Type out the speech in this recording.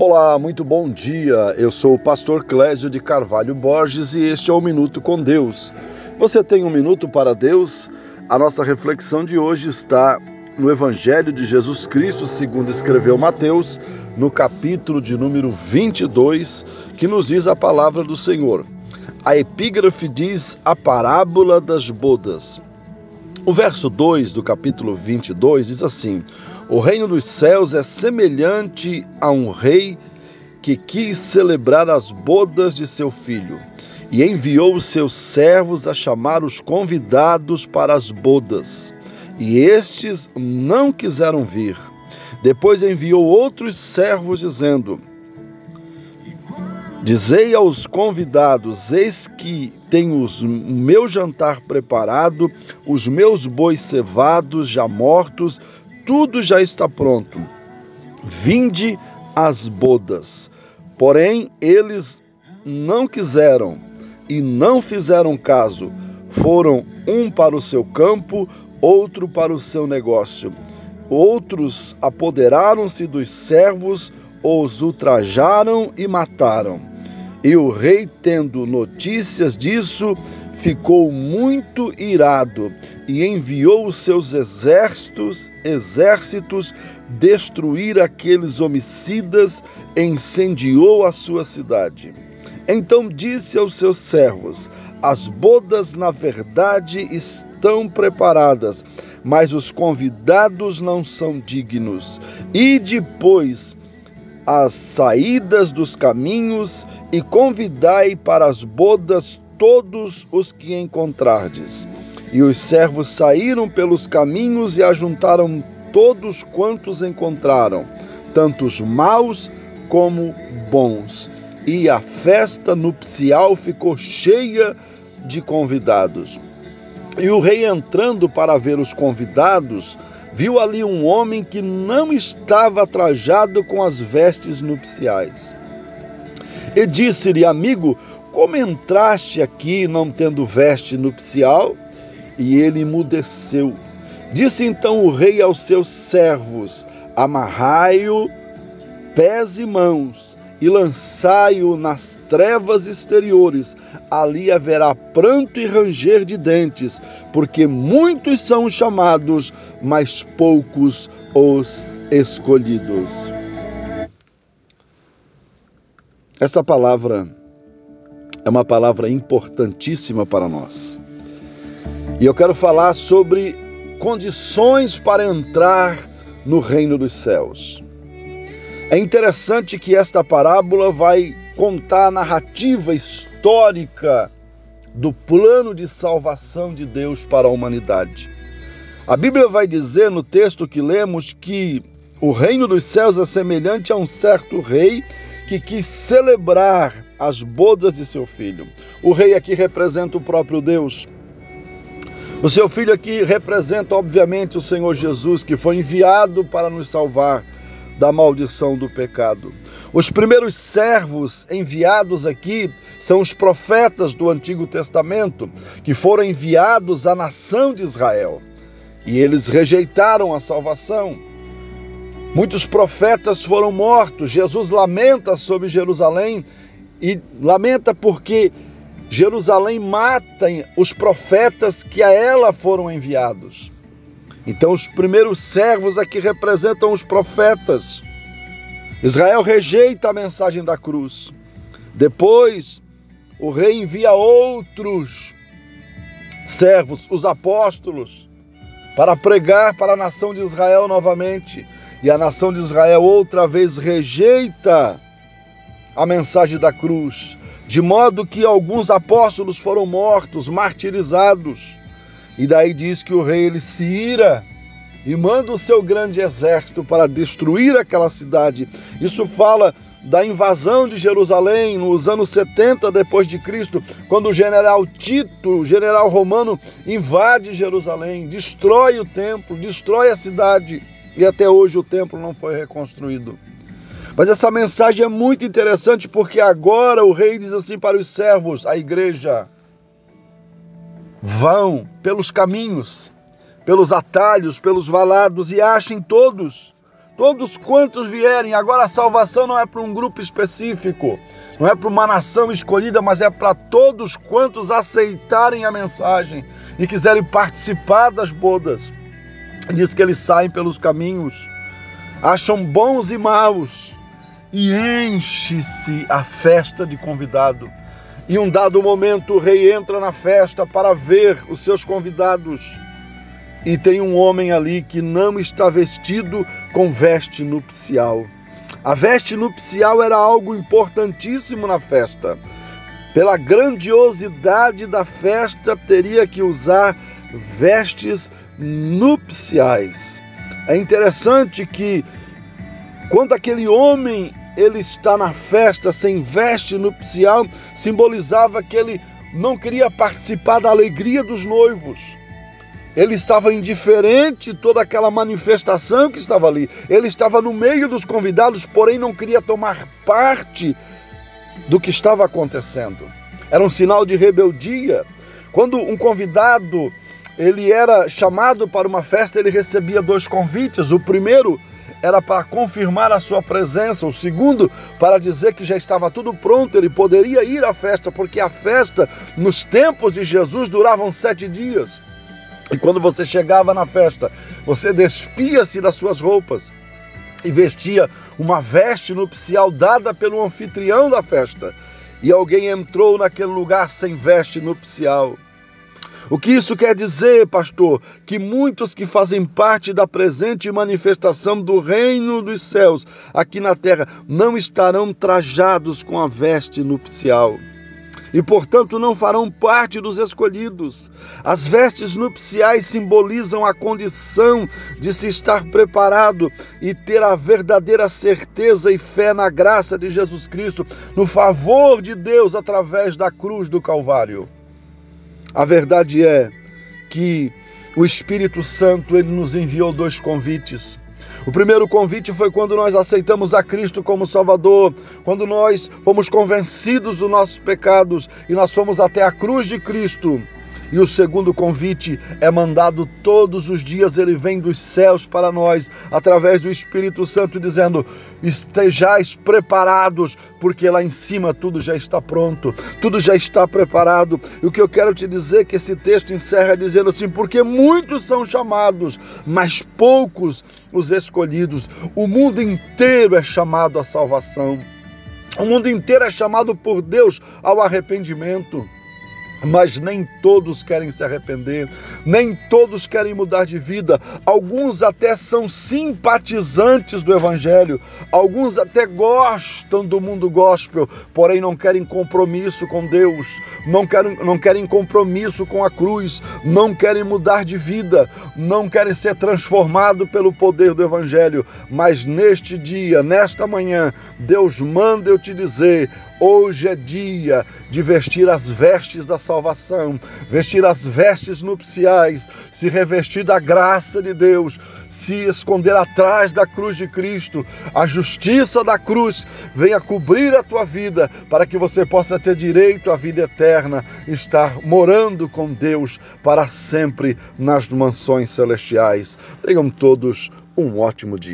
Olá, muito bom dia. Eu sou o pastor Clésio de Carvalho Borges e este é o Minuto com Deus. Você tem um minuto para Deus? A nossa reflexão de hoje está no Evangelho de Jesus Cristo, segundo escreveu Mateus, no capítulo de número 22, que nos diz a palavra do Senhor. A epígrafe diz a parábola das bodas. O verso 2 do capítulo 22 diz assim: o reino dos céus é semelhante a um rei que quis celebrar as bodas de seu filho e enviou os seus servos a chamar os convidados para as bodas. E estes não quiseram vir. Depois enviou outros servos, dizendo: Dizei aos convidados: Eis que tenho o meu jantar preparado, os meus bois cevados já mortos, tudo já está pronto. Vinde às bodas. Porém, eles não quiseram e não fizeram caso. Foram um para o seu campo, outro para o seu negócio. Outros apoderaram-se dos servos, os ultrajaram e mataram. E o rei, tendo notícias disso, ficou muito irado e enviou os seus exércitos, exércitos destruir aqueles homicidas, incendiou a sua cidade. Então disse aos seus servos: As bodas, na verdade, estão preparadas, mas os convidados não são dignos. E depois as saídas dos caminhos e convidai para as bodas todos os que encontrardes. E os servos saíram pelos caminhos e ajuntaram todos quantos encontraram, tanto os maus como bons. E a festa nupcial ficou cheia de convidados. E o rei, entrando para ver os convidados, viu ali um homem que não estava trajado com as vestes nupciais. E disse-lhe, amigo, como entraste aqui não tendo veste nupcial? E ele emudeceu. Disse então o rei aos seus servos: Amarrai-o pés e mãos e lançai-o nas trevas exteriores. Ali haverá pranto e ranger de dentes, porque muitos são os chamados, mas poucos os escolhidos. Essa palavra é uma palavra importantíssima para nós. E eu quero falar sobre condições para entrar no reino dos céus. É interessante que esta parábola vai contar a narrativa histórica do plano de salvação de Deus para a humanidade. A Bíblia vai dizer no texto que lemos que o reino dos céus é semelhante a um certo rei que quis celebrar as bodas de seu filho. O rei aqui representa o próprio Deus. O seu filho aqui representa, obviamente, o Senhor Jesus, que foi enviado para nos salvar da maldição do pecado. Os primeiros servos enviados aqui são os profetas do Antigo Testamento, que foram enviados à nação de Israel. E eles rejeitaram a salvação. Muitos profetas foram mortos. Jesus lamenta sobre Jerusalém e lamenta porque Jerusalém mata os profetas que a ela foram enviados. Então, os primeiros servos aqui representam os profetas. Israel rejeita a mensagem da cruz. Depois, o rei envia outros servos, os apóstolos, para pregar para a nação de Israel novamente. E a nação de Israel outra vez rejeita a mensagem da cruz de modo que alguns apóstolos foram mortos, martirizados. E daí diz que o rei ele se ira e manda o seu grande exército para destruir aquela cidade. Isso fala da invasão de Jerusalém nos anos 70 depois de Cristo, quando o general Tito, o general romano, invade Jerusalém, destrói o templo, destrói a cidade e até hoje o templo não foi reconstruído. Mas essa mensagem é muito interessante porque agora o rei diz assim para os servos, a igreja: vão pelos caminhos, pelos atalhos, pelos valados e achem todos, todos quantos vierem. Agora a salvação não é para um grupo específico, não é para uma nação escolhida, mas é para todos quantos aceitarem a mensagem e quiserem participar das bodas. Diz que eles saem pelos caminhos, acham bons e maus e enche-se a festa de convidado. E um dado momento o rei entra na festa para ver os seus convidados. E tem um homem ali que não está vestido com veste nupcial. A veste nupcial era algo importantíssimo na festa. Pela grandiosidade da festa, teria que usar vestes nupciais. É interessante que quando aquele homem ele está na festa sem veste nupcial, simbolizava que ele não queria participar da alegria dos noivos. Ele estava indiferente toda aquela manifestação que estava ali. Ele estava no meio dos convidados, porém não queria tomar parte do que estava acontecendo. Era um sinal de rebeldia. Quando um convidado ele era chamado para uma festa, ele recebia dois convites. O primeiro era para confirmar a sua presença, o segundo para dizer que já estava tudo pronto, ele poderia ir à festa, porque a festa nos tempos de Jesus duravam sete dias. E quando você chegava na festa, você despia-se das suas roupas e vestia uma veste nupcial dada pelo anfitrião da festa. E alguém entrou naquele lugar sem veste nupcial. O que isso quer dizer, pastor? Que muitos que fazem parte da presente manifestação do reino dos céus aqui na terra não estarão trajados com a veste nupcial e, portanto, não farão parte dos escolhidos. As vestes nupciais simbolizam a condição de se estar preparado e ter a verdadeira certeza e fé na graça de Jesus Cristo, no favor de Deus através da cruz do Calvário. A verdade é que o Espírito Santo ele nos enviou dois convites o primeiro convite foi quando nós aceitamos a Cristo como Salvador, quando nós fomos convencidos dos nossos pecados e nós fomos até a cruz de Cristo. E o segundo convite é mandado todos os dias, ele vem dos céus para nós, através do Espírito Santo, dizendo: estejais preparados, porque lá em cima tudo já está pronto, tudo já está preparado. E o que eu quero te dizer é que esse texto encerra dizendo assim: porque muitos são chamados, mas poucos os escolhidos. O mundo inteiro é chamado à salvação. O mundo inteiro é chamado por Deus ao arrependimento mas nem todos querem se arrepender, nem todos querem mudar de vida. Alguns até são simpatizantes do Evangelho, alguns até gostam do mundo gospel, porém não querem compromisso com Deus, não querem, não querem compromisso com a cruz, não querem mudar de vida, não querem ser transformados pelo poder do Evangelho. Mas neste dia, nesta manhã, Deus manda eu te dizer: Hoje é dia de vestir as vestes da salvação, vestir as vestes nupciais, se revestir da graça de Deus, se esconder atrás da cruz de Cristo. A justiça da cruz venha cobrir a tua vida para que você possa ter direito à vida eterna, estar morando com Deus para sempre nas mansões celestiais. Tenham todos um ótimo dia.